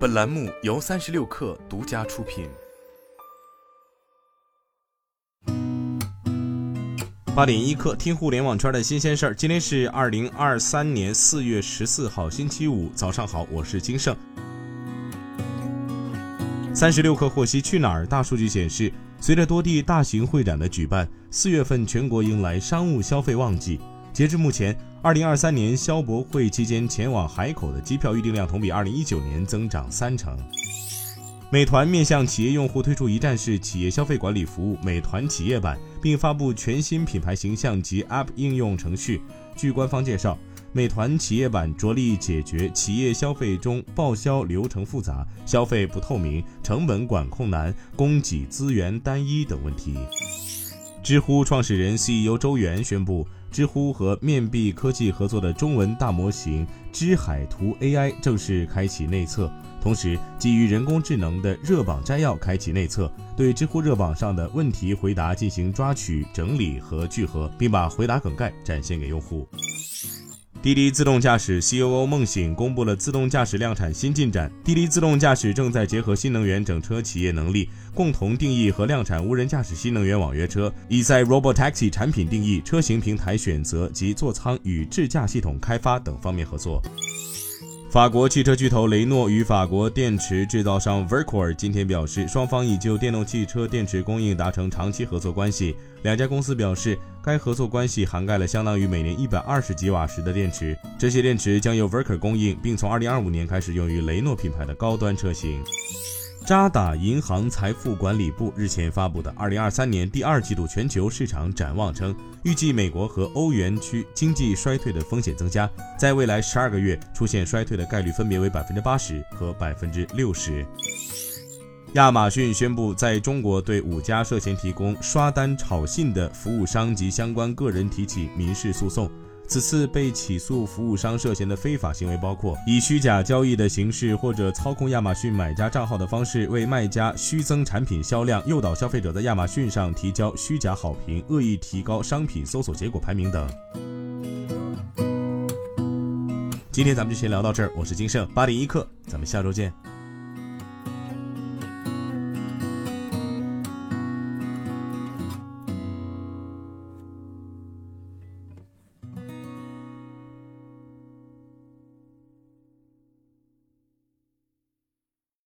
本栏目由三十六氪独家出品。八点一刻，听互联网圈的新鲜事儿。今天是二零二三年四月十四号，星期五，早上好，我是金盛。三十六氪获悉，去哪儿大数据显示，随着多地大型会展的举办，四月份全国迎来商务消费旺季。截至目前，二零二三年消博会期间前往海口的机票预订量同比二零一九年增长三成。美团面向企业用户推出一站式企业消费管理服务“美团企业版”，并发布全新品牌形象及 App 应用程序。据官方介绍，美团企业版着力解决企业消费中报销流程复杂、消费不透明、成本管控难、供给资源单一等问题。知乎创始人 CEO 周源宣布，知乎和面壁科技合作的中文大模型知海图 AI 正式开启内测。同时，基于人工智能的热榜摘要开启内测，对知乎热榜上的问题回答进行抓取、整理和聚合，并把回答梗概展现给用户。滴滴自动驾驶 COO 孟醒公布了自动驾驶量产新进展。滴滴自动驾驶正在结合新能源整车企业能力，共同定义和量产无人驾驶新能源网约车，已在 Robotaxi 产品定义、车型平台选择及座舱与智驾系统开发等方面合作。法国汽车巨头雷诺与法国电池制造商 v e r c o r 今天表示，双方已就电动汽车电池供应达成长期合作关系。两家公司表示，该合作关系涵盖了相当于每年一百二十吉瓦时的电池，这些电池将由 v e r c o r 供应，并从二零二五年开始用于雷诺品牌的高端车型。渣打银行财富管理部日前发布的二零二三年第二季度全球市场展望称，预计美国和欧元区经济衰退的风险增加，在未来十二个月出现衰退的概率分别为百分之八十和百分之六十。亚马逊宣布，在中国对五家涉嫌提供刷单炒信的服务商及相关个人提起民事诉讼。此次被起诉服务商涉嫌的非法行为包括以虚假交易的形式或者操控亚马逊买家账号的方式为卖家虚增产品销量、诱导消费者在亚马逊上提交虚假好评、恶意提高商品搜索结果排名等。今天咱们就先聊到这儿，我是金盛八点一刻，咱们下周见。